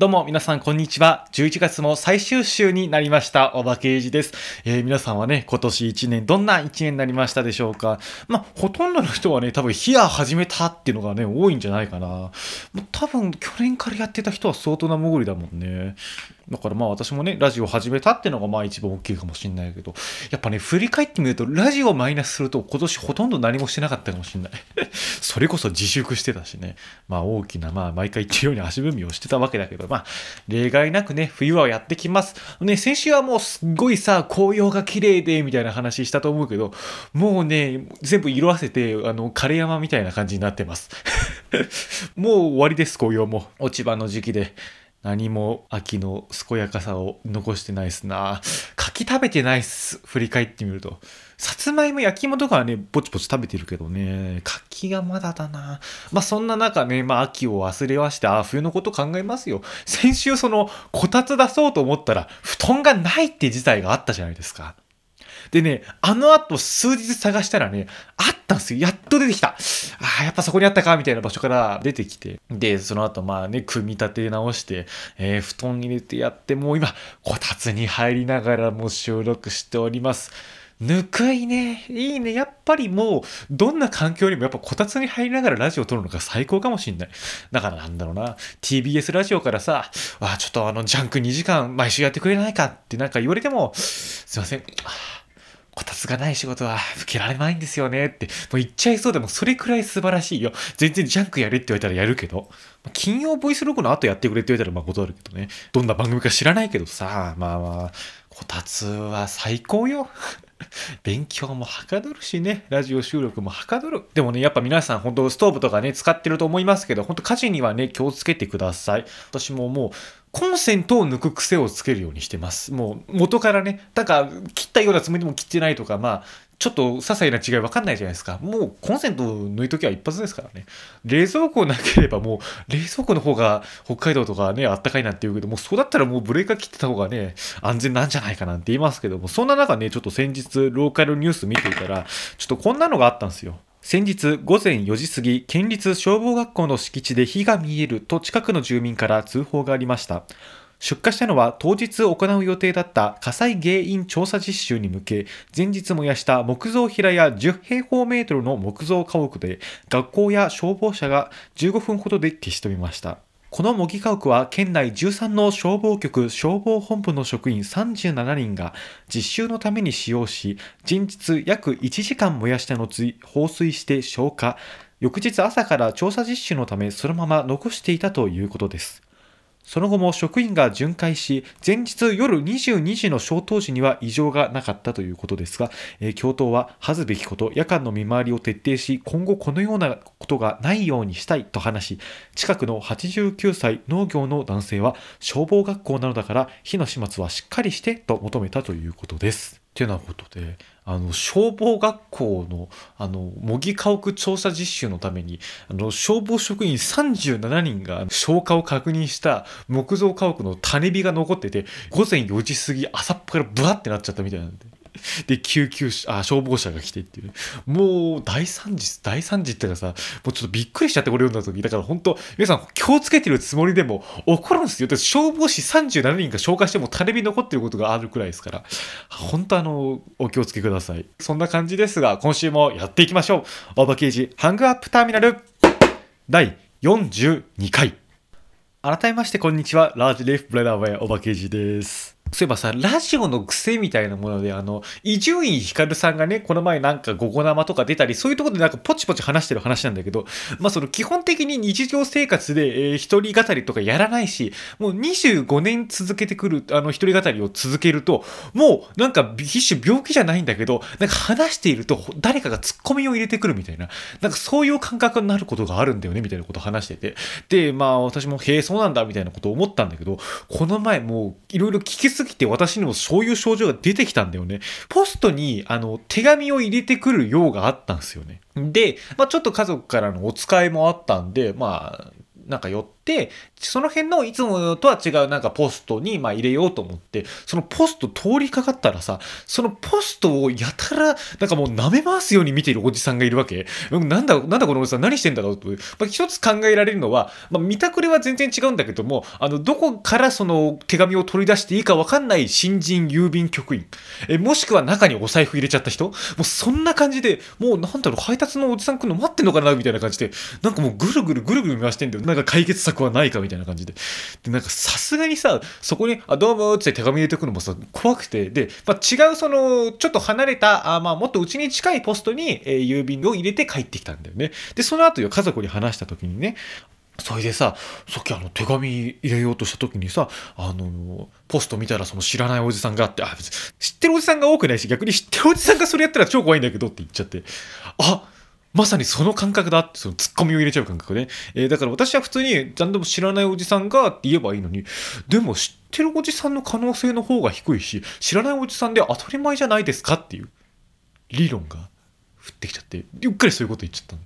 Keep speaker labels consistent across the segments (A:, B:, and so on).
A: どうも皆さんこんにちは。11月も最終週になりました。おばけいじです。えー、皆さんはね、今年1年どんな1年になりましたでしょうかまあ、ほとんどの人はね、多分ヒア始めたっていうのがね、多いんじゃないかな。もう多分去年からやってた人は相当な潜りだもんね。だからまあ私もね、ラジオ始めたっていうのがまあ一番大きいかもしんないけど、やっぱね、振り返ってみると、ラジオマイナスすると今年ほとんど何もしてなかったかもしんない。それこそ自粛してたしね。まあ大きな、まあ毎回言ってるように足踏みをしてたわけだけど、まあ、例外なくね、冬はやってきます。ね、先週はもうすっごいさ、紅葉が綺麗で、みたいな話したと思うけど、もうね、全部色あせて、あの、枯山みたいな感じになってます。もう終わりです、紅葉も。落ち葉の時期で。何も秋の健やかさを残してないっすな。柿食べてないっす。振り返ってみると。さつまいも焼き芋とかはね、ぼちぼち食べてるけどね、柿がまだだな。まあそんな中ね、まあ秋を忘れまして、ああ、冬のこと考えますよ。先週その、こたつ出そうと思ったら、布団がないって事態があったじゃないですか。でね、あの後数日探したらね、あったんですよ。やっと出てきた。ああ、やっぱそこにあったか、みたいな場所から出てきて。で、その後まあね、組み立て直して、えー、布団入れてやって、もう今、こたつに入りながらもう収録しております。ぬくいね。いいね。やっぱりもう、どんな環境にもやっぱこたつに入りながらラジオを撮るのが最高かもしんない。だからなんだろうな。TBS ラジオからさ、あ、ちょっとあの、ジャンク2時間毎週やってくれないかってなんか言われても、すいません。こたつがない仕事は受けられないんですよねって、もう言っちゃいそうでもそれくらい素晴らしいよ。全然ジャンクやれって言われたらやるけど、金曜ボイスログの後やってくれって言われたらまあ断るけどね。どんな番組か知らないけどさ、まあまあ、こたつは最高よ。勉強もはかどるしね、ラジオ収録もはかどる。でもね、やっぱ皆さん本当ストーブとかね、使ってると思いますけど、本当火事にはね、気をつけてください。私ももう、コンセントを抜く癖をつけるようにしてます。もう元からね、だから切ったようなつもりでも切ってないとか、まあ、ちょっと些細な違い分かんないじゃないですか。もうコンセント抜いときは一発ですからね。冷蔵庫なければもう冷蔵庫の方が北海道とかね、あったかいなんて言うけど、もうそうだったらもうブレーカー切ってた方がね、安全なんじゃないかなんて言いますけども、そんな中ね、ちょっと先日ローカルニュース見ていたら、ちょっとこんなのがあったんですよ。先日午前4時過ぎ、県立消防学校の敷地で火が見えると近くの住民から通報がありました。出火したのは当日行う予定だった火災原因調査実習に向け、前日燃やした木造平屋10平方メートルの木造家屋で、学校や消防車が15分ほどで消し止めました。この模擬家屋は県内13の消防局消防本部の職員37人が実習のために使用し、前日約1時間燃やした後放水して消火、翌日朝から調査実習のためそのまま残していたということです。その後も職員が巡回し、前日夜22時の消灯時には異常がなかったということですが、えー、教頭は恥ずべきこと、夜間の見回りを徹底し、今後このようなことがないようにしたいと話し、近くの89歳農業の男性は、消防学校なのだから火の始末はしっかりしてと求めたということです。てなことであの消防学校のあの模擬家屋調査実習のためにあの消防職員37人が消火を確認した木造家屋の種火が残ってて午前4時過ぎ朝っぱらブワってなっちゃったみたいなんで。で、救急車、あ、消防車が来てっていう。もう、大惨事、大惨事っていうかさ、もうちょっとびっくりしちゃって、これ読んだ時。だから本当、皆さん気をつけてるつもりでも、起こるんですよ。消防士37人が消化しても種火残ってることがあるくらいですから、本当あの、お気をつけください。そんな感じですが、今週もやっていきましょう。オーバーケージ、ハングアップターミナル、第42回。改めまして、こんにちは。ラージレフブレダーウェイ、オーバーケージです。そういえばさ、ラジオの癖みたいなもので、あの、伊集院光さんがね、この前なんかゴゴ生とか出たり、そういうところでなんかポチポチ話してる話なんだけど、まあその基本的に日常生活で、えー、一人語りとかやらないし、もう25年続けてくる、あの、一人語りを続けると、もうなんか一種病気じゃないんだけど、なんか話していると誰かがツッコミを入れてくるみたいな、なんかそういう感覚になることがあるんだよね、みたいなことを話してて。で、まあ私も、へえ、そうなんだ、みたいなことを思ったんだけど、この前もういろいろ聞きすすぎて私にもそういう症状が出てきたんだよね。ポストにあの手紙を入れてくる用があったんですよね。で、まあ、ちょっと家族からのお使いもあったんで、まあ、なんか寄って、その辺のいつもとは違うなんかポストにま入れようと思って、そのポスト通りかかったらさ、そのポストをやたら、なんかもう舐め回すように見ているおじさんがいるわけ。なんだ、なんだこのおじさん何してんだろうと。まあ、一つ考えられるのは、まあ、見たくれは全然違うんだけども、あの、どこからその手紙を取り出していいかわかんない新人郵便局員。え、もしくは中にお財布入れちゃった人もうそんな感じで、もうなんだろう、配達のおじさん来るの待ってんのかなみたいな感じで、なんかもうぐるぐるぐるぐる回してんだよ。なんか解決策はないかみたいな感じで。で、なんかさすがにさ、そこに、あ、どうもって手紙入れてくのもさ、怖くて、で、まあ、違うその、ちょっと離れた、あまあ、もっとうちに近いポストに、えー、郵便を入れて帰ってきたんだよね。で、その後よ、家族に話した時にね、それでさ、さっきあの手紙入れようとした時にさ、あの、ポスト見たらその知らないおじさんがあって、あ、知ってるおじさんが多くないし、逆に知ってるおじさんがそれやったら超怖いんだけどって言っちゃって、あまさにその感覚だって、そのツッコミを入れちゃう感覚ね。えー、だから私は普通に、何でも知らないおじさんがって言えばいいのに、でも知ってるおじさんの可能性の方が低いし、知らないおじさんで当たり前じゃないですかっていう理論が降ってきちゃって、うっかりそういうこと言っちゃっ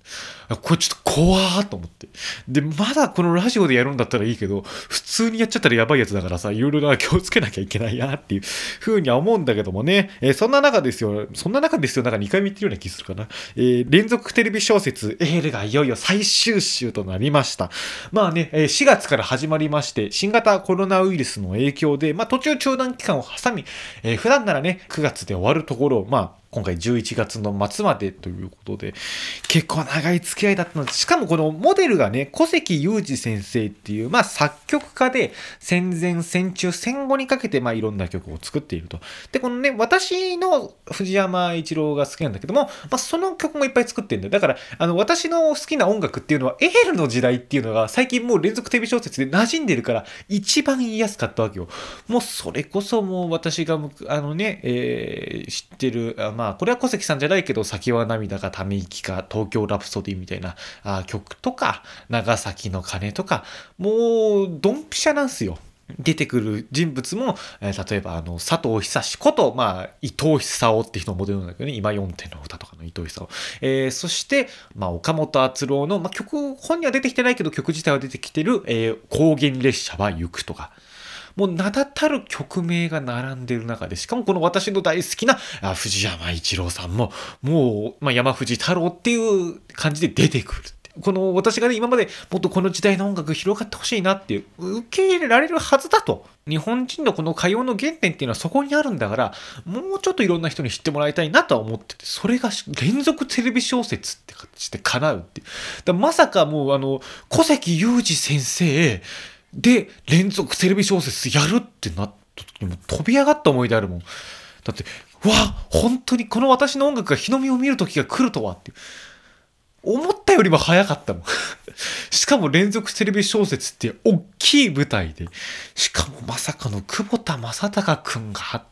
A: たこれちょっと怖ーと思って。で、まだこのラジオでやるんだったらいいけど、普通にやっちゃったらやばいやつだからさ、いろいろな気をつけなきゃいけないなっていうふうには思うんだけどもね、えー、そんな中ですよ、そんな中ですよ、なんか2回見てるような気するかな。えー、連続テレビ小説、エールがいよいよ最終週となりました。まあねえ、4月から始まりまして、新型コロナウイルスの影響で、まあ途中中断期間を挟み、えー、普段ならね、9月で終わるところ、まあ、今回11月の末までということで、結構長い付き合いだったので、しかもこのモデルがね、小関裕二先生っていう、まあ作曲家で、戦前、戦中、戦後にかけて、まあいろんな曲を作っていると。で、このね、私の藤山一郎が好きなんだけども、まあその曲もいっぱい作ってるんだよ。だから、あの、私の好きな音楽っていうのは、エールの時代っていうのが最近もう連続テレビ小説で馴染んでるから、一番言いやすかったわけよ。もうそれこそもう私が、あのね、えー、知ってる、まあまあ、これは小関さんじゃないけど、先は涙かため息か、東京ラプソディみたいなあ曲とか、長崎の鐘とか、もう、ドンピシャなんすよ。出てくる人物も、えー、例えばあの佐藤久志こと、まあ、伊藤久夫っていう人もモデルなんだけどね。今4点の歌とかの伊藤久夫、えー、そして、まあ、岡本敦郎の、まあ、曲本には出てきてないけど曲自体は出てきてる「えー、高原列車は行く」とか。もう名だたる曲名が並んでる中で、しかもこの私の大好きな藤山一郎さんも、もう、まあ、山藤太郎っていう感じで出てくる。この私がね、今までもっとこの時代の音楽広がってほしいなっていう、受け入れられるはずだと。日本人のこの歌謡の原点っていうのはそこにあるんだから、もうちょっといろんな人に知ってもらいたいなとは思ってて、それが連続テレビ小説って形で叶うっていう。だまさかもうあの、小関裕二先生、で、連続テレビ小説やるってなった時にも飛び上がった思い出あるもん。だって、わ本当にこの私の音楽が日の目を見る時が来るとはって。思ったよりも早かったもん。しかも連続テレビ小説って大きい舞台で、しかもまさかの久保田正孝君が、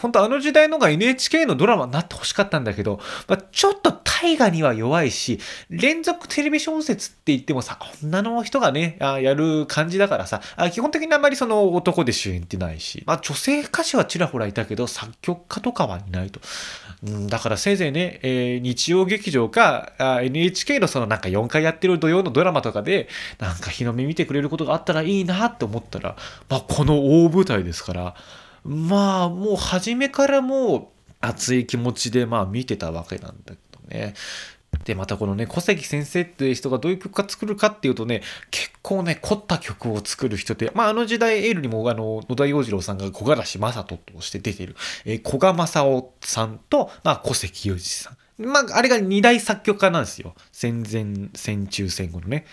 A: 本当あの時代のが NHK のドラマになってほしかったんだけど、まあ、ちょっと大河には弱いし、連続テレビ小説って言ってもさ、女の人がね、あやる感じだからさあ、基本的にあんまりその男で主演ってないし、まあ女性歌手はちらほらいたけど、作曲家とかはいないと。うん、だからせいぜいね、えー、日曜劇場か NHK のそのなんか4回やってる土曜のドラマとかで、なんか日の目見てくれることがあったらいいなって思ったら、まあこの大舞台ですから、まあもう初めからもう熱い気持ちでまあ見てたわけなんだけどね。で、またこのね、小関先生っていう人がどういう曲が作るかっていうとね、結構ね、凝った曲を作る人で、まあ、あの時代、エールにも、あの、野田洋次郎さんが小柄し正人として出てる、えー、古賀正夫さんと、まあ、小関裕二さん。まあ、あれが二大作曲家なんですよ。戦前、戦中、戦後のね。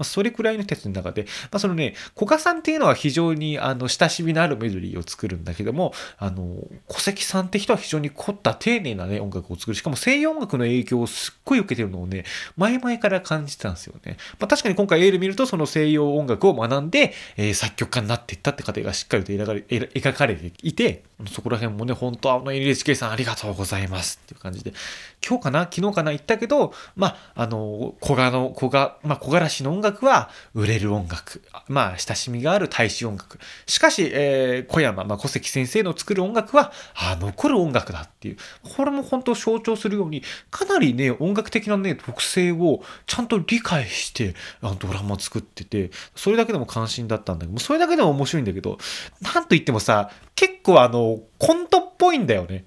A: まあ、それくらいの人たちの中で、まあ、そのね、古賀さんっていうのは非常にあの親しみのあるメロディーを作るんだけども、あの、小関さんって人は非常に凝った丁寧なね、音楽を作る。しかも西洋音楽の影響をすっごい受けてるのをね、前々から感じてたんですよね。まあ、確かに今回エール見ると、その西洋音楽を学んで、えー、作曲家になっていったって過程がしっかりと描かれ描かれていて、そこら辺もね、本当あの NHK さんありがとうございますっていう感じで、今日かな？昨日かな？言ったけど、まあ、あの、小賀の、小賀、まあ、小柄しの音楽楽は売れる音楽。まあ、親しみがある大衆音楽。しかし、えー、小山、まあ、小関先生の作る音楽は、あ残る音楽だっていう。これも本当象徴するように、かなりね、音楽的なね、特性をちゃんと理解して、あのドラマ作ってて、それだけでも関心だったんだけど、それだけでも面白いんだけど、なんと言ってもさ、結構あの、コントっぽいんだよね。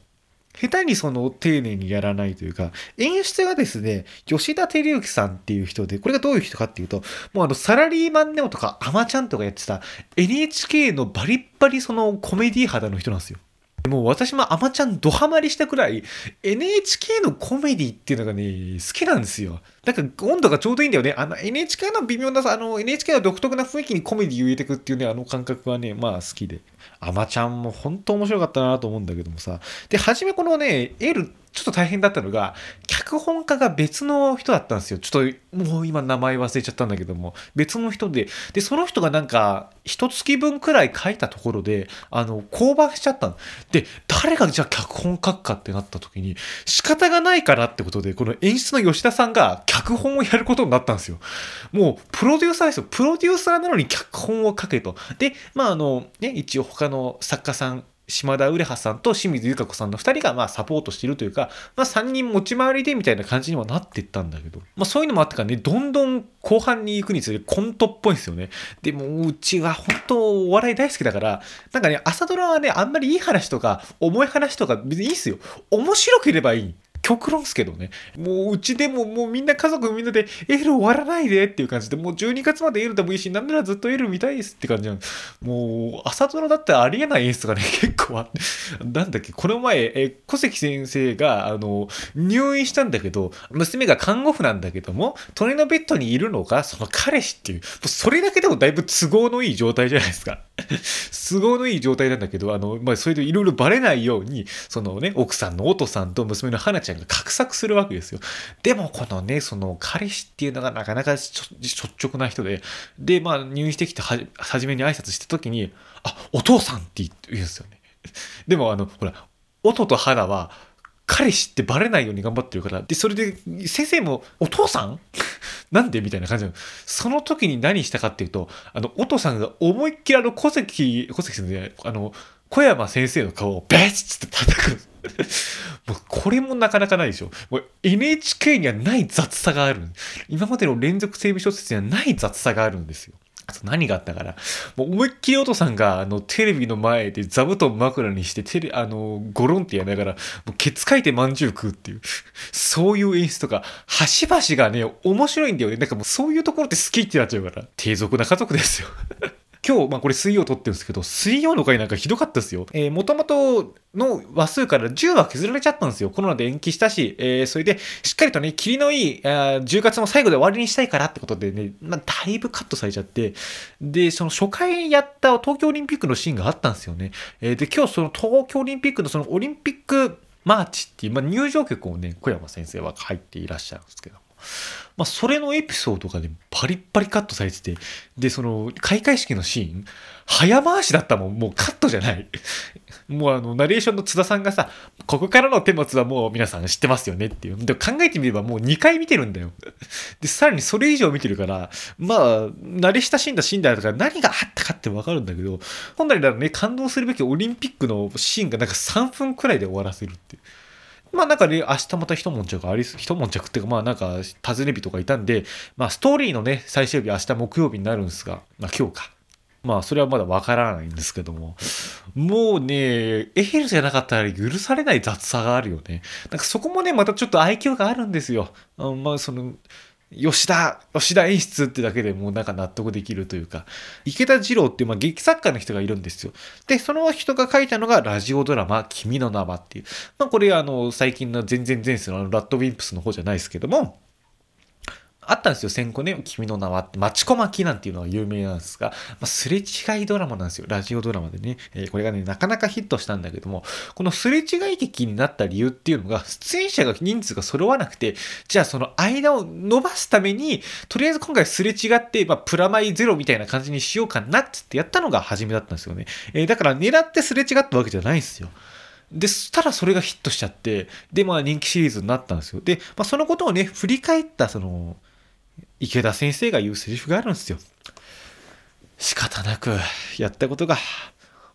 A: 下手にその丁寧にやらないというか、演出がですね、吉田照之さんっていう人で、これがどういう人かっていうと、もうあの、サラリーマンネオとかアマちゃんとかやってた NHK のバリッバリそのコメディ肌の人なんですよ。もう私もアマちゃんドハマりしたくらい NHK のコメディっていうのがね、好きなんですよ。なんか温度がちょうどいいんだよね。あの NHK の微妙なさ、あの NHK の独特な雰囲気にコメディを入れてくっていうね、あの感覚はね、まあ好きで。アマちゃんも本当面白かったなと思うんだけどもさ。で、初めこのね、エールちょっと大変だったのが、脚本家が別の人だったんですよ。ちょっと、もう今名前忘れちゃったんだけども、別の人で、で、その人がなんか、一月分くらい書いたところで、あの、降板しちゃったの。で、誰がじゃあ脚本書くかってなった時に、仕方がないからってことで、この演出の吉田さんが脚本をやることになったんですよ。もう、プロデューサーですよ。プロデューサーなのに脚本を書けと。で、まあ、あの、ね、一応他の作家さん、島田ウレハさんと清水由香子さんの2人がまあサポートしているというか、まあ、3人持ち回りでみたいな感じにはなっていったんだけど、まあ、そういうのもあってからねどんどん後半に行くにつれてコントっぽいんですよね。でもうちは本当お笑い大好きだからなんかね朝ドラはねあんまりいい話とか重い話とか別にいいっすよ。面白ければいい。極論っすけどね。もううちでももうみんな家族みんなでエール終わらないでっていう感じで、もう12月までエールでもいいし、なんならずっとエール見たいですって感じなの。もう朝ドラだってありえない演出がね、結構あって。なんだっけ、この前、え小関先生が、あの、入院したんだけど、娘が看護婦なんだけども、隣のベッドにいるのが、その彼氏っていう、もうそれだけでもだいぶ都合のいい状態じゃないですか。都合のいい状態なんだけど、あの、まあ、それでいろいろバレないように、そのね、奥さんのおとさんと娘の花ちゃんが画策するわけですよ。でも、このね、その彼氏っていうのがなかなか率直な人で、で、まあ、入院してきては、初めに挨拶した時に、あ、お父さんって言うんですよね。でも、あの、ほら、音と花は、彼氏ってバレないように頑張ってるから、で、それで、先生も、お父さん？なんでみたいな感じなの。その時に何したかっていうと、あの、お父さんが思いっきりあの、小関、小関先生、あの、小山先生の顔をベチッって叩く。もうこれもなかなかないでしょ。NHK にはない雑さがある。今までの連続整備小説にはない雑さがあるんですよ。何があったから、もう思いっきりお父さんが、あの、テレビの前で座布団枕にして、テレ、あの、ゴロンってやりながら、もうケツかいてまんじゅう食うっていう、そういう演出とか、端々がね、面白いんだよね。なんかもうそういうところって好きってなっちゃうから、低俗な家族ですよ。今日、まあこれ水曜撮ってるんですけど、水曜の回なんかひどかったですよ。えー、もともとの話数から10話削られちゃったんですよ。コロナで延期したし、えー、それで、しっかりとね、霧のいい、あ10月の最後で終わりにしたいからってことでね、まあ、だいぶカットされちゃって、で、その初回やった東京オリンピックのシーンがあったんですよね。えー、で、今日その東京オリンピックのそのオリンピックマーチっていう、まあ、入場曲をね、小山先生は入っていらっしゃるんですけども。まあ、それのエピソードがね、パリッパリカットされてて、で、その、開会式のシーン、早回しだったもん、もうカットじゃない。もうあの、ナレーションの津田さんがさ、ここからの手持つはもう皆さん知ってますよねっていう。で考えてみればもう2回見てるんだよ。で、さらにそれ以上見てるから、まあ、慣れ親しんだシーンだとか何があったかってわかるんだけど、本来ならね、感動するべきオリンピックのシーンがなんか3分くらいで終わらせるっていう。まあなんかね、明日また一悶着ありす、一悶着っていうかまあなんか尋ね日とかいたんで、まあストーリーのね、最終日明日木曜日になるんですが、まあ今日か。まあそれはまだわからないんですけども、もうね、エヘルじゃなかったら許されない雑さがあるよね。なんかそこもね、またちょっと愛嬌があるんですよ。まあその、吉田、吉田演出ってだけでもうなんか納得できるというか、池田二郎っていうまあ劇作家の人がいるんですよ。で、その人が書いたのがラジオドラマ、君の名はっていう。まあこれあの、最近の全然前世のあのラッドウィンプスの方じゃないですけども、あったんですよ、先行ね、君の名はって、マチコマキなんていうのが有名なんですが、まあ、すれ違いドラマなんですよ、ラジオドラマでね。えー、これがね、なかなかヒットしたんだけども、このすれ違い劇になった理由っていうのが、出演者が人数が揃わなくて、じゃあその間を伸ばすために、とりあえず今回すれ違って、まあ、プラマイゼロみたいな感じにしようかなっつってやったのが初めだったんですよね。えー、だから狙ってすれ違ったわけじゃないんですよ。で、そしたらそれがヒットしちゃって、で、まあ人気シリーズになったんですよ。で、まあそのことをね、振り返ったその、池田先生が言うセリフがあるんですよ。仕方なくやったことが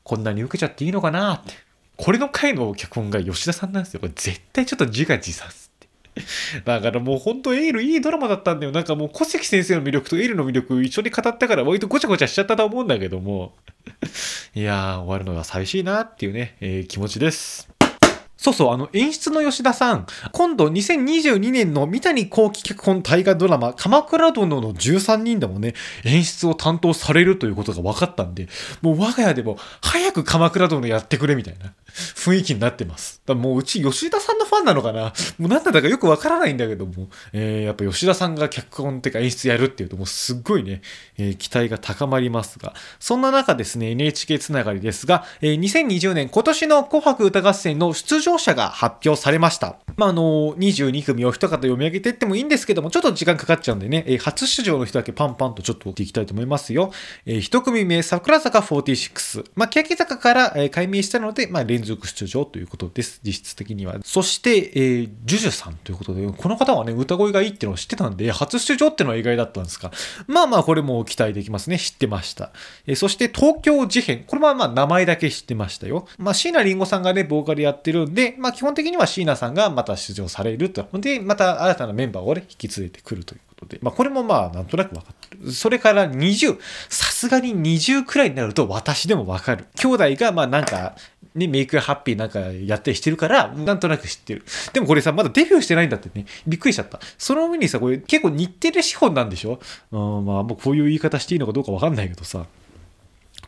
A: こんなに受けちゃっていいのかなって。これの回の脚本が吉田さんなんですよ。これ絶対ちょっと自画自賛ってだからもうほんとエールいいドラマだったんだよ。なんかもう小関先生の魅力とエールの魅力一緒に語ったから割とごちゃごちゃしちゃったと思うんだけども。いやー、終わるのが寂しいなっていうね、えー、気持ちです。そうそう、あの、演出の吉田さん、今度2022年の三谷幸喜脚本大河ドラマ、鎌倉殿の13人でもね、演出を担当されるということが分かったんで、もう我が家でも早く鎌倉殿やってくれみたいな雰囲気になってます。だもううち吉田さんのファンなのかな？もう何だったかよく分からないんだけども、えー、やっぱ吉田さんが脚本ってか演出やるっていうともうすっごいね、えー、期待が高まりますが、そんな中ですね、NHK つながりですが、えー、2020年今年の紅白歌合戦の出場場者が発表されました。まあ、あの、22組を一方読み上げていってもいいんですけども、ちょっと時間かかっちゃうんでね、え、初出場の人だけパンパンとちょっと追っていきたいと思いますよ。えー、一組目、桜坂46。まあ、欅坂から、えー、改名したので、まあ、連続出場ということです。実質的には。そして、えー、ジュジュさんということで、この方はね、歌声がいいっていうのを知ってたんで、初出場っていうのは意外だったんですが、まあまあ、これも期待できますね。知ってました。えー、そして、東京事変。これはまあ、名前だけ知ってましたよ。まあ、椎名林檎さんがね、ボーカルやってるんで、でまあ、基本的には椎名さんがまた出場されると。で、また新たなメンバーをね、引き連れてくるということで。まあ、これもまあ、なんとなく分かってる。それから20。さすがに20くらいになると私でも分かる。兄弟が、まあなんか、ね、メイクハッピーなんかやったりしてるから、なんとなく知ってる。でもこれさ、まだデビューしてないんだってね、びっくりしちゃった。その上にさ、これ結構日テレ資本なんでしょ？うん、まあ、もうこういう言い方していいのかどうかわかんないけどさ、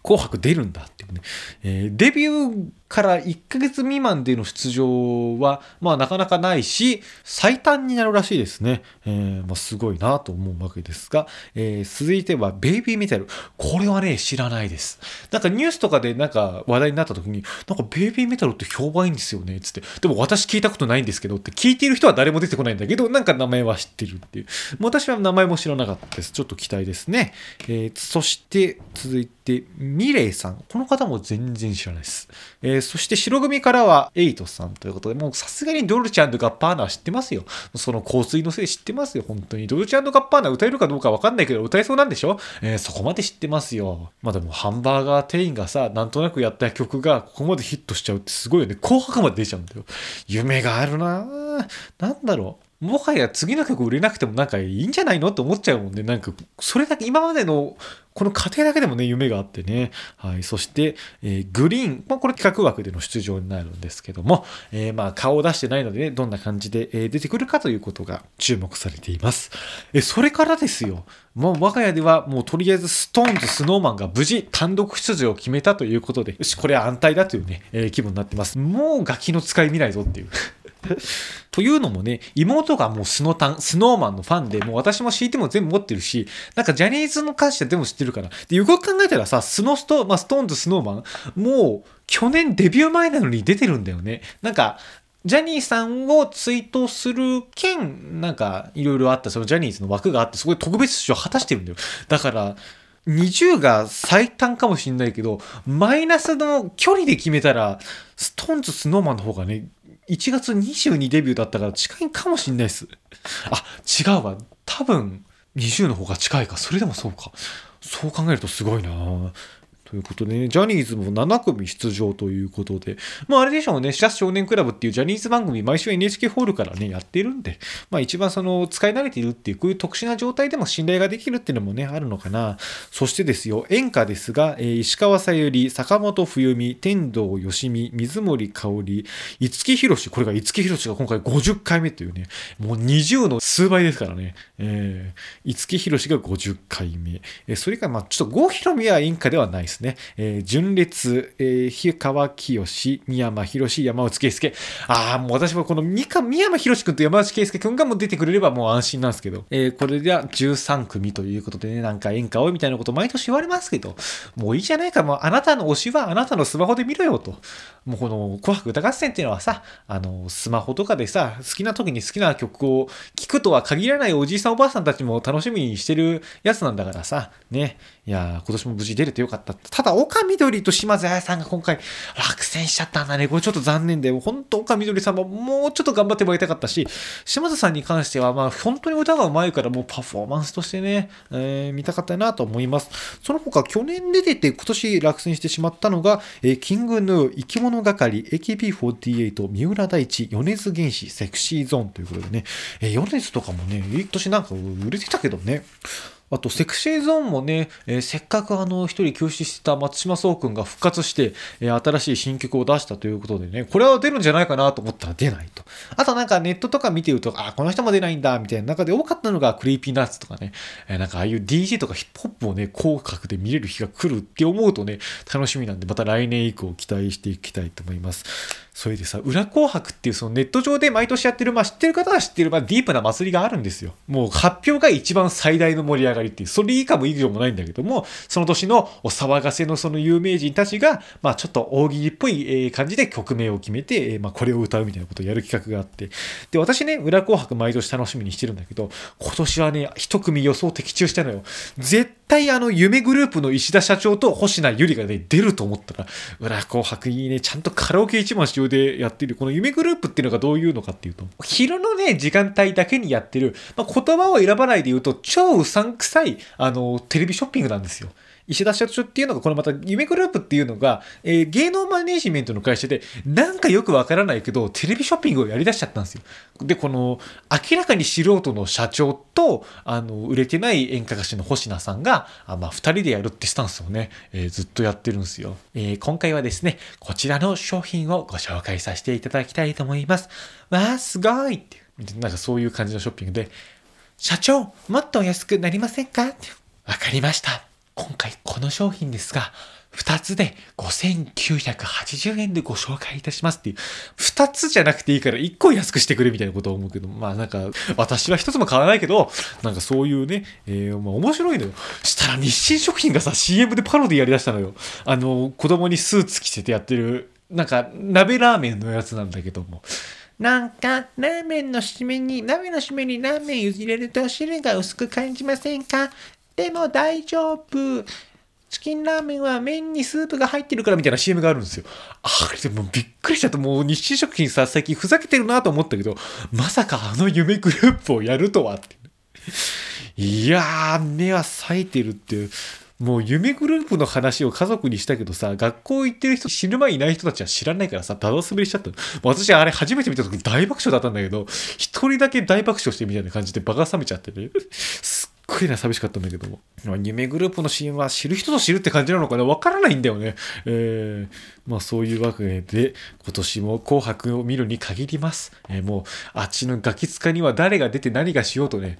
A: 紅白出るんだっていうね。えー、デビューから1ヶ月未満での出場は、まあなかなかないし、最短になるらしいですね。えー、まあすごいなと思うわけですが、えー、続いてはベイビーメタル。これはね、知らないです。なんかニュースとかでなんか話題になった時に、なんかベイビーメタルって評判いいんですよね、つって。でも私聞いたことないんですけどって聞いている人は誰も出てこないんだけど、なんか名前は知ってるっていう。私は名前も知らなかったです。ちょっと期待ですね。えー、そして続いて、ミレイさん。この方も全然知らないです。えーそして白組からはエイトさんということで、もうさすがにドルチャンガッパーナは知ってますよ。その香水のせい知ってますよ、本当に。ドルチャンガッパーナ歌えるかどうかわかんないけど、歌えそうなんでしょ？えー、そこまで知ってますよ。まあでも、ハンバーガー店員がさ、なんとなくやった曲がここまでヒットしちゃうってすごいよね。紅白まで出ちゃうんだよ。夢があるななんだろう。もはや次の曲売れなくてもなんかいいんじゃないのって思っちゃうもんね。なんか、それだけ今までのこの過程だけでもね、夢があってね。はい。そして、えー、グリーン。まあ、これ企画枠での出場になるんですけども、えー、まあ、顔を出してないのでね、どんな感じで、えー、出てくるかということが注目されています。えそれからですよ。もう我が家ではもうとりあえずストーンズ、スノーマンが無事単独出場を決めたということで、よし、これは安泰だというね、え気分になってます。もうガキの使い見ないぞっていう。というのもね、妹がもうスノタン、スノーマンのファンで、もう私も CT も全部持ってるし、なんかジャニーズの関しては全部知ってるから。で、よく考えたらさ、スノスト、まあ、ストーンズ、スノーマン、もう去年デビュー前なのに出てるんだよね。なんか、ジャニーさんを追悼する件、なんか、いろいろあった、そのジャニーズの枠があって、すごい特別出場果たしてるんだよ。だから、20が最短かもしんないけど、マイナスの距離で決めたら、ストーンズ、スノーマンの方がね、1月22デビューだったから近いかもしんないです。あ、違うわ。多分20の方が近いか。それでもそうか。そう考えるとすごいなということでね、ジャニーズも7組出場ということで、まああれでしょうね、シャス少年クラブっていうジャニーズ番組、毎週 NHK ホールからね、やってるんで、まあ一番その使い慣れているっていう、こういう特殊な状態でも信頼ができるっていうのもね、あるのかな。そしてですよ、演歌ですが、えー、石川さゆり、坂本冬美、天童よしみ、水森かおり、五木ひろし、これが五木ひろしが今回50回目というね、もう20の数倍ですからね、えー、五木ひろしが50回目。えー、それからまあちょっと郷ひろみは演歌ではないですですね。えー、純烈、えー、日川清、三山博山内圭介。ああ、もう私もこの三山博君と山内圭介君がもう出てくれればもう安心なんですけど、えー、これでは13組ということでね、なんか演歌をみたいなこと毎年言われますけど、もういいじゃないか、もうあなたの推しはあなたのスマホで見ろよと。もうこの紅白歌合戦っていうのはさ、あの、スマホとかでさ、好きな時に好きな曲を聴くとは限らないおじいさんおばあさんたちも楽しみにしてるやつなんだからさ、ね。いや今年も無事出れてよかったただ、岡みどりと島津彩さんが今回落選しちゃったんだね。これちょっと残念で、本当岡みどりさんももうちょっと頑張ってもらいたかったし、島津さんに関しては、まあ、本当に歌が上手いからもうパフォーマンスとしてね、えー、見たかったなと思います。その他、去年出てて今年落選してしまったのが、えー、キングヌー、生き物係、AKB48、三浦大知、米津玄師、セクシーゾーンということでね、えー、米津とかもね、今年なんか売れてたけどね、あと、 Sexy Zone もね、えー、せっかくあの、一人休止してた松島聡くんが復活して、えー、新しい新曲を出したということでね、これは出るんじゃないかなと思ったら出ないと。あとなんかネットとか見てると、あ、この人も出ないんだ、みたいな中で多かったのが Creepy Nuts とかね、えー、なんかああいう DJ とかヒップホップをね、紅白で見れる日が来るって思うとね、楽しみなんで、また来年以降期待していきたいと思います。それでさ、裏紅白っていうそのネット上で毎年やってる、まあ知ってる方は知ってる、まあディープな祭りがあるんですよ。もう発表が一番最大の盛り上がりっていう、それ以下も以上もないんだけども、その年のお騒がせのその有名人たちが、まあちょっと大喜利っぽい感じで曲名を決めて、まあこれを歌うみたいなことをやる企画があって。で、私ね、裏紅白毎年楽しみにしてるんだけど、今年はね、一組予想的中したのよ。絶対あの、夢グループの石田社長と星名ゆりがね、出ると思ったら、裏紅白いいね、ちゃんとカラオケ一番しようでやってる、この夢グループっていうのがどういうのかっていうと、昼のね、時間帯だけにやってる、まあ、言葉を選ばないで言うと、超うさんくさい、あの、テレビショッピングなんですよ。石田社長っていうのが、このまた夢グループっていうのが、えー、芸能マネジメントの会社で、なんかよくわからないけど、テレビショッピングをやり出しちゃったんですよ。で、この、明らかに素人の社長と、あの、売れてない演歌歌手の星名さんが、あまあ、二人でやるってスタンスをね、えー、ずっとやってるんですよ。えー、今回はですね、こちらの商品をご紹介させていただきたいと思います。わー、すごいってなんかそういう感じのショッピングで、社長、もっと安くなりませんか？ってわかりました。今回この商品ですが、2つで5980円でご紹介いたしますっていう。2つじゃなくていいから1個安くしてくれみたいなことを思うけど、まあなんか、私は1つも買わないけど、なんかそういうね、えー、まあ面白いのよ。したら日清食品がさ、CM でパロディやりだしたのよ。あの、子供にスーツ着せてやってる、なんか、鍋ラーメンのやつなんだけども。なんか、ラーメンの締めに、鍋の締めにラーメン入れると汁が薄く感じませんか？でも大丈夫。チキンラーメンは麺にスープが入ってるからみたいな CM があるんですよ。あれでもびっくりしちゃった。もう日清食品さ、最近ふざけてるなと思ったけど、まさかあの夢グループをやるとはって。いやー、目は冴えてるっていう。もう夢グループの話を家族にしたけどさ、学校行ってる人、死ぬ前いない人たちは知らないからさ、ダダ滑りしちゃった。私あれ初めて見た時大爆笑だったんだけど、一人だけ大爆笑してみたいな感じでバカ冷めちゃってね。っごいな寂しかったんだけども。夢グループの CM は知る人ぞ知るって感じなのかなわからないんだよね。えー、まあそういうわけで、今年も紅白を見るに限ります。えー、もう、あっちのガキ使には誰が出て何がしようとね、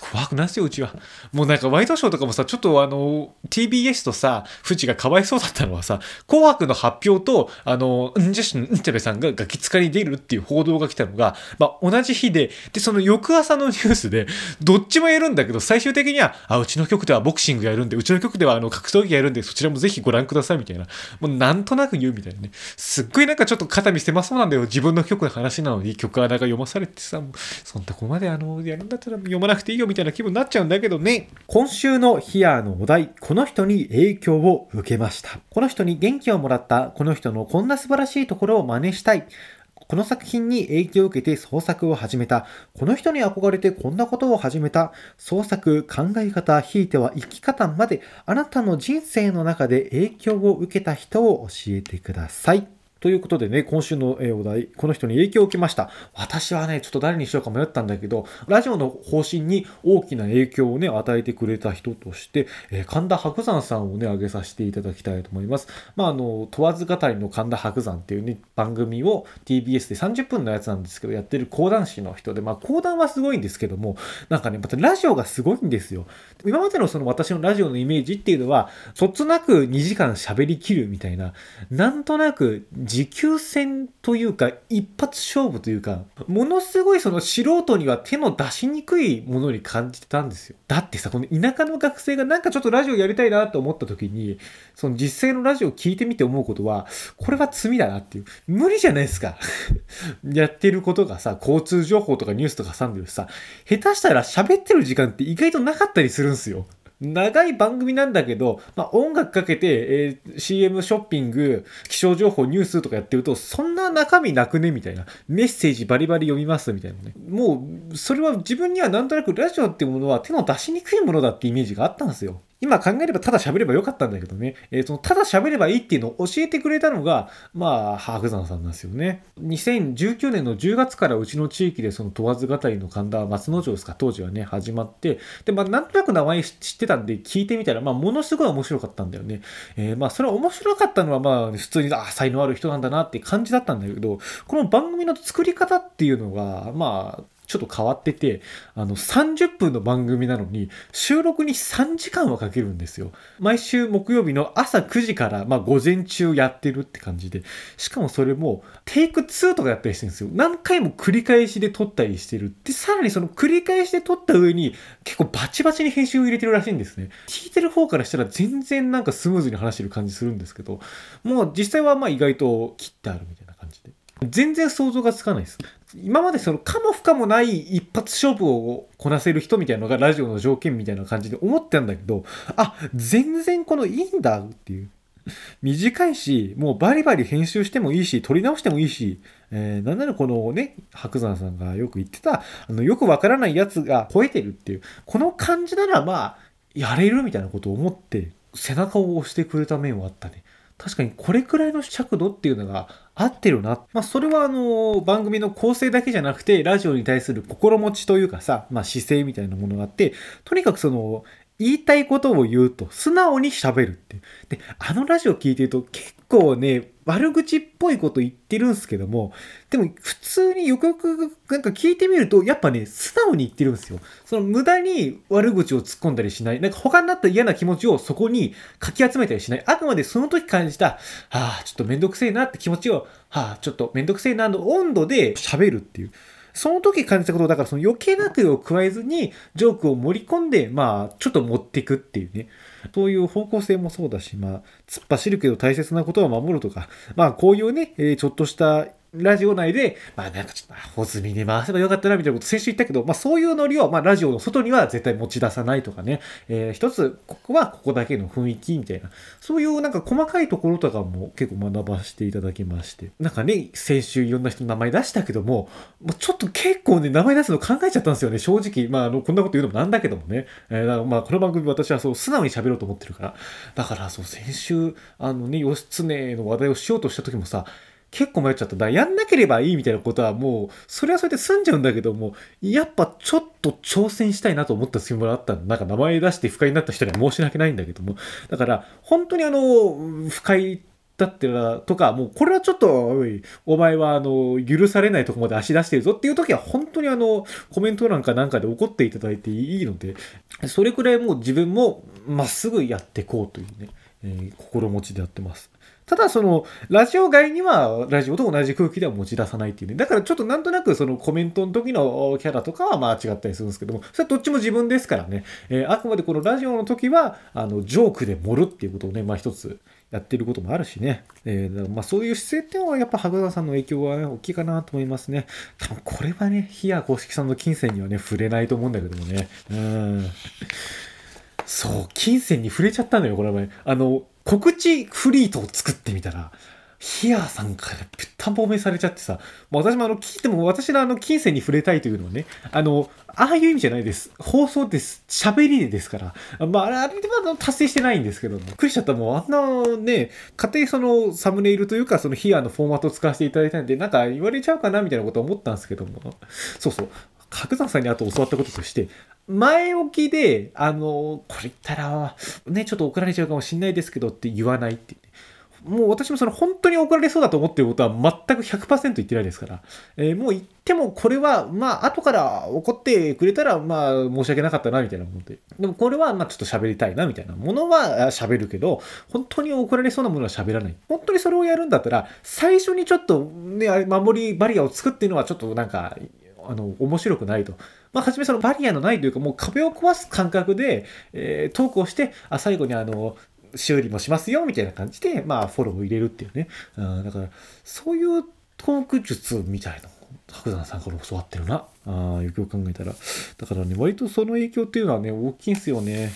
A: 怖くないですよ、うちは。もうなんかワイドショーとかもさ、ちょっとあの、TBS とさ、フチがかわいそうだったのはさ、紅白の発表と、あの、んじゃしんちゃべさんがガキ使に出るっていう報道が来たのが、まあ同じ日で、で、その翌朝のニュースで、どっちもやるんだけど、最終的には、あ、うちの局ではボクシングやるんで、うちの局ではあの、格闘技やるんで、そちらもぜひご覧くださいみたいな。もうなんとなく言うみたいなね。すっごいなんかちょっと肩身狭そうなんだよ。自分の曲の話なのに曲穴が読まされてさ、そんなこまであの、やるんだったら読まなくていいよみたいな気分になっちゃうんだけどね。今週のヒアーのお題、この人に影響を受けました。この人に元気をもらった、この人のこんな素晴らしいところを真似したい。この作品に影響を受けて創作を始めた。この人に憧れてこんなことを始めた。創作、考え方、ひいては生き方まで、あなたの人生の中で影響を受けた人を教えてください。ということでね、今週のお題、この人に影響を受けました。私はね、ちょっと誰にしようか迷ったんだけど、ラジオの方針に大きな影響をね、与えてくれた人として、え、神田伯山さんをね、挙げさせていただきたいと思います。まあ、あの、問わず語りの神田伯山っていうね、番組を TBS で30分のやつなんですけど、やってる講談師の人で、まあ、講談はすごいんですけども、なんかね、またラジオがすごいんですよ。今までのその私のラジオのイメージっていうのは、そつなく2時間喋りきるみたいな、なんとなく持久戦というか、一発勝負というか、ものすごいその素人には手の出しにくいものに感じてたんですよ。だってさ、この田舎の学生がなんかちょっとラジオやりたいなと思った時に、その実際のラジオを聞いてみて思うことは、これは罪だなっていう。無理じゃないですか。やってることがさ、交通情報とかニュースとか挟んでるしさ、下手したら喋ってる時間って意外となかったりするんすよ。
B: 長い番組なんだけど、まあ、音楽かけて、えー CM ショッピング、気象情報、ニュースとかやってると、そんな中身なくね？みたいな。メッセージバリバリ読みます？みたいなね。もう、それは自分にはなんとなくラジオっていうものは手の出しにくいものだってイメージがあったんですよ。今考えればただ喋ればよかったんだけどね、えーそのただ喋ればいいっていうのを教えてくれたのが、まあ、白山さんなんですよね。2019年の10月からうちの地域でその問わず語りの神田松之丞ですか、当時はね、始まって、で、まあ、なんとなく名前知ってたんで聞いてみたら、まあ、ものすごい面白かったんだよね。えーまあ、それは面白かったのは、まあ、普通に、あ、才能ある人なんだなって感じだったんだけど、この番組の作り方っていうのが、まあ、ちょっと変わってて、あの、30分の番組なのに、収録に3時間はかけるんですよ。毎週木曜日の朝9時から、まあ、午前中やってるって感じで、しかもそれも、テイク2とかやったりしてるんですよ。何回も繰り返しで撮ったりしてる。で、さらにその繰り返しで撮った上に、結構バチバチに編集を入れてるらしいんですね。聞いてる方からしたら全然なんかスムーズに話してる感じするんですけど、もう実際はまあ意外と切ってあるみたいな。全然想像がつかないです。今までそのかも不可もない一発勝負をこなせる人みたいなのがラジオの条件みたいな感じで思ってたんだけど、あ、全然このいいんだっていう。短いし、もうバリバリ編集してもいいし、撮り直してもいいし、えーなんならこのね、白山さんがよく言ってた、あの、よくわからないやつが吠えてるっていう、この感じならまあ、やれるみたいなことを思って、背中を押してくれた面はあったね。確かにこれくらいの尺度っていうのが合ってるな。まあそれはあの番組の構成だけじゃなくてラジオに対する心持ちというかさ、まあ姿勢みたいなものがあって、とにかくその言いたいことを言うと素直に喋るっていう。で、あのラジオ聞いてると結構ね、悪口っぽいこと言ってるんですけども、でも普通によくよくなんか聞いてみると、やっぱね、素直に言ってるんですよ。その無駄に悪口を突っ込んだりしない。なんか他になった嫌な気持ちをそこにかき集めたりしない。あくまでその時感じた、はあ、ちょっとめんどくせえなって気持ちを、はあ、ちょっとめんどくせえなの温度で喋るっていう。その時感じたことを、だからその余計な手を加えずに、ジョークを盛り込んで、まあ、ちょっと持っていくっていうね。そういう方向性もそうだし、まあ、突っ走るけど大切なことは守るとか、まあ、こういうね、ちょっとしたラジオ内で、まあなんかちょっと、あ穂積に回せばよかったなみたいなこと先週言ったけど、まあそういうノリを、まあラジオの外には絶対持ち出さないとかね、えー一つ、ここはここだけの雰囲気みたいな、そういうなんか細かいところとかも結構学ばせていただきまして、なんかね、先週いろんな人の名前出したけども、もうちょっと結構ね、名前出すの考えちゃったんですよね、正直。まああの、こんなこと言うのもなんだけどもね。えーまあこの番組私はそう素直に喋ろうと思ってるから。だからそう、先週、あのね、義経の話題をしようとした時もさ、結構迷っちゃった。だやんなければいいみたいなことはもう、それはそれで済んじゃうんだけども、やっぱちょっと挑戦したいなと思った隙間があった。なんか名前出して不快になった人には申し訳ないんだけども。だから、本当にあの、不快だってらとか、もうこれはちょっと、おい、お前はあの、許されないとこまで足出してるぞっていう時は本当にあの、コメント欄かなんかで怒っていただいていいので、それくらいもう自分もまっすぐやっていこうというね、えー心持ちでやってます。ただその、ラジオ外には、ラジオと同じ空気では持ち出さないっていうね。だからちょっとなんとなくそのコメントの時のキャラとかはまあ違ったりするんですけども、それはどっちも自分ですからね。えーあくまでこのラジオの時は、あの、ジョークで盛るっていうことをね、まあ一つやってることもあるしね。えーまあそういう姿勢っていうのはやっぱ白田さんの影響はね、大きいかなと思いますね。多分これはね、ヒア公式さんの金銭にはね、触れないと思うんだけどもね。うん。そう、金銭に触れちゃったのよ、これはね。あの、告知フリートを作ってみたら、ヒアーさんからぴったんぽめされちゃってさ、もう私もあの、聞いても私のあの、金銭に触れたいというのはね、あの、ああいう意味じゃないです。放送です。喋りでですから。まあ、あれ、は達成してないんですけども。びっくりしちゃった。もうあんなね、勝手にそのサムネイルというか、そのヒアのフォーマットを使わせていただいたんで、なんか言われちゃうかなみたいなことは思ったんですけども。そうそう。角山さんにあと教わったこととして、前置きで、あの、これ言ったら、ね、ちょっと怒られちゃうかもしんないですけどって言わないって。もう私もその本当に怒られそうだと思ってることは全く100%言ってないですから。えーもう言ってもこれは、まあ、後から怒ってくれたら、まあ、申し訳なかったな、みたいなもんで。でもこれは、まあ、ちょっと喋りたいな、みたいなものは喋るけど、本当に怒られそうなものは喋らない。本当にそれをやるんだったら、最初にちょっと、ね、あれ守りバリアを作っていうのはちょっとなんか、あの、面白くないと。まあ、はじめそのバリアのないというか、もう壁を壊す感覚で、えートークをして、あ、最後にあの、修理もしますよ、みたいな感じで、まあ、フォローを入れるっていうね。うん、だから、そういうトーク術みたいな白山さんから教わってるな。ああ、よくよく考えたら。だからね、割とその影響っていうのはね、大きいんすよね。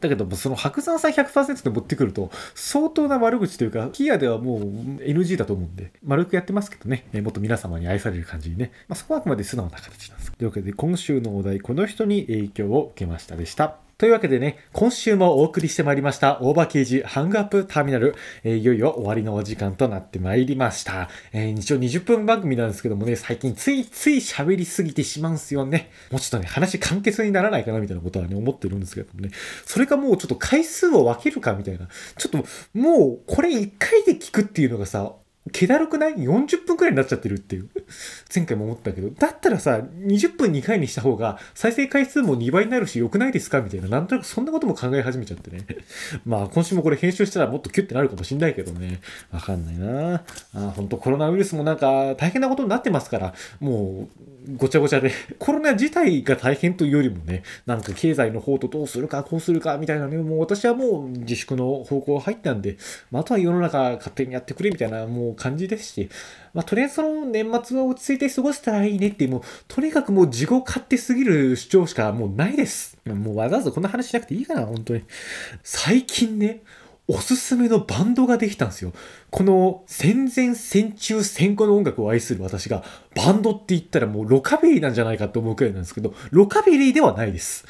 B: だけどもその白山さん100%で持ってくると相当な悪口というかキアではもう NG だと思うんで丸くやってますけどね、もっと皆様に愛される感じにね、まあ、そこはあくまで素直な形なんです。というわけで今週のお題この人に影響を受けましたでした。というわけでね、今週もお送りしてまいりました、オーバーケージハングアップターミナル、えーいよいよ終わりのお時間となってまいりました。えー一応20分番組なんですけどもね、最近ついつい喋りすぎてしまうんすよね。もうちょっとね、話簡潔にならないかなみたいなことはね、思ってるんですけどもね。それかもうちょっと回数を分けるかみたいな。ちょっともうこれ1回で聞くっていうのがさ、気だるくない ?40 分くらいになっちゃってるっていう。前回も思ったけど、だったらさ、20分2回にした方が再生回数も2倍になるし良くないですか？みたいな、なんとなくそんなことも考え始めちゃってね。まあ今週もこれ編集したらもっとキュッてなるかもしんないけどね。わかんないなあ本当コロナウイルスもなんか大変なことになってますから、もうごちゃごちゃで。コロナ自体が大変というよりもね、なんか経済の方とどうするかこうするかみたいなね、もう私はもう自粛の方向入ったんで、まあ、あとは世の中勝手にやってくれみたいなもう感じですし、まあ、とりあえずその年末は落ち着いて過ごせたらいいねっていう、もう、とにかくもう自己勝手すぎる主張しかもうないです。もうわざわざこんな話しなくていいかな、本当に。最近ね、おすすめのバンドができたんですよ。この戦前戦中戦後の音楽を愛する私がバンドって言ったらもうロカビリーなんじゃないかと思うくらいなんですけど、ロカビリーではないです。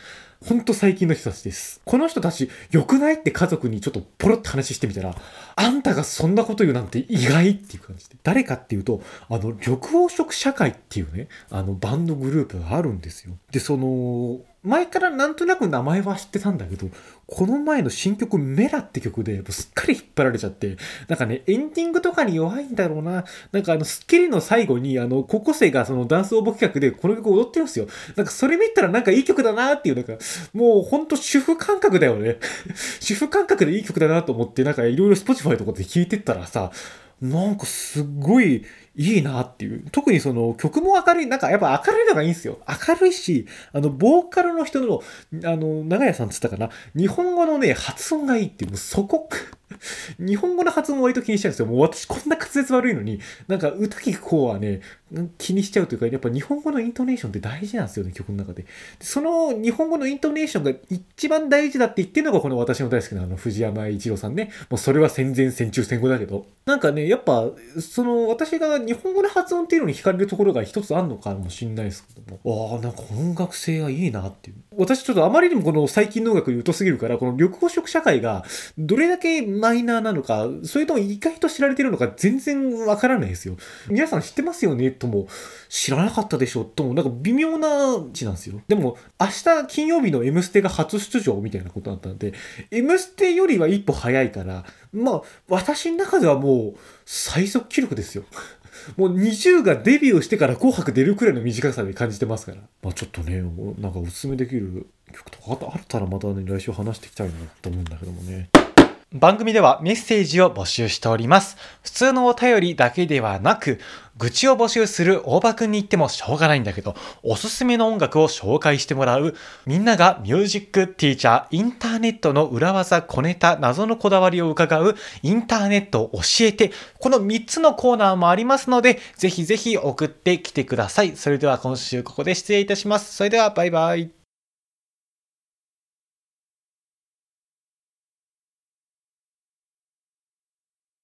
B: ほんと最近の人たちです。この人たち良くないって家族にちょっとポロっと話してみたら、あんたがそんなこと言うなんて意外っていう感じで。誰かっていうと、あの、緑黄色社会っていうね、あの、バンドグループがあるんですよ。で、その、前からなんとなく名前は知ってたんだけど、この前の新曲メラって曲でもうすっかり引っ張られちゃって、なんかね、エンディングとかに弱いんだろうな。なんかあの、スッキリの最後に、あの、高校生がそのダンス応募企画でこの曲踊ってるんですよ。なんかそれ見たらなんかいい曲だなっていう、なんか、もうほんと主婦感覚だよね。主婦感覚でいい曲だなと思って、なんかいろいろ Spotify とかで聴いてったらさ、なんかすっごいいいなっていう。特にその曲も明るい、なんかやっぱ明るいのがいいんですよ。明るいし、あの、ボーカルの人の、あの、長屋さんっつったかな。日本語のね、発音がいいっていう、もうそこ。日本語の発音割と気にしちゃうんですよ。もう私こんな滑舌悪いのに、なんか歌聞く方はね、気にしちゃうというか、やっぱ日本語のイントネーションって大事なんですよね、曲の中で。でその日本語のイントネーションが一番大事だって言ってるのがこの私の大好きなあの藤山一郎さんね。もうそれは戦前戦中戦後だけど。なんかね、やっぱ、その私が日本語の発音っていうのに惹かれるところが一つあるのかもしれないですけども。ああ、なんか音楽性がいいなっていう。私ちょっとあまりにもこの最近の音楽に疎すぎるから、この緑黄色社会がどれだけまマイナーなのか、それとも意外と知られてるのか全然わからないですよ。皆さん知ってますよね？とも、知らなかったでしょ？とも、なんか微妙な字なんですよ。でも、明日金曜日の M ステが初出場みたいなことだったんで、M ステよりは一歩早いから、まあ、私の中ではもう最速記録ですよ。もう20がデビューしてから紅白出るくらいの短さで感じてますから。まあちょっとね、なんかおすすめできる曲とかあったあったらまたね、来週話していきたいなと思うんだけどもね。
A: 番組ではメッセージを募集しております。普通のお便りだけではなく、愚痴を募集する大場くんに言ってもしょうがないんだけど、おすすめの音楽を紹介してもらう、みんながミュージックティーチャー、インターネットの裏技、小ネタ、謎のこだわりを伺う、インターネットを教えて、この3つのコーナーもありますので、ぜひぜひ送ってきてください。それでは今週ここで失礼いたします。それではバイバイ。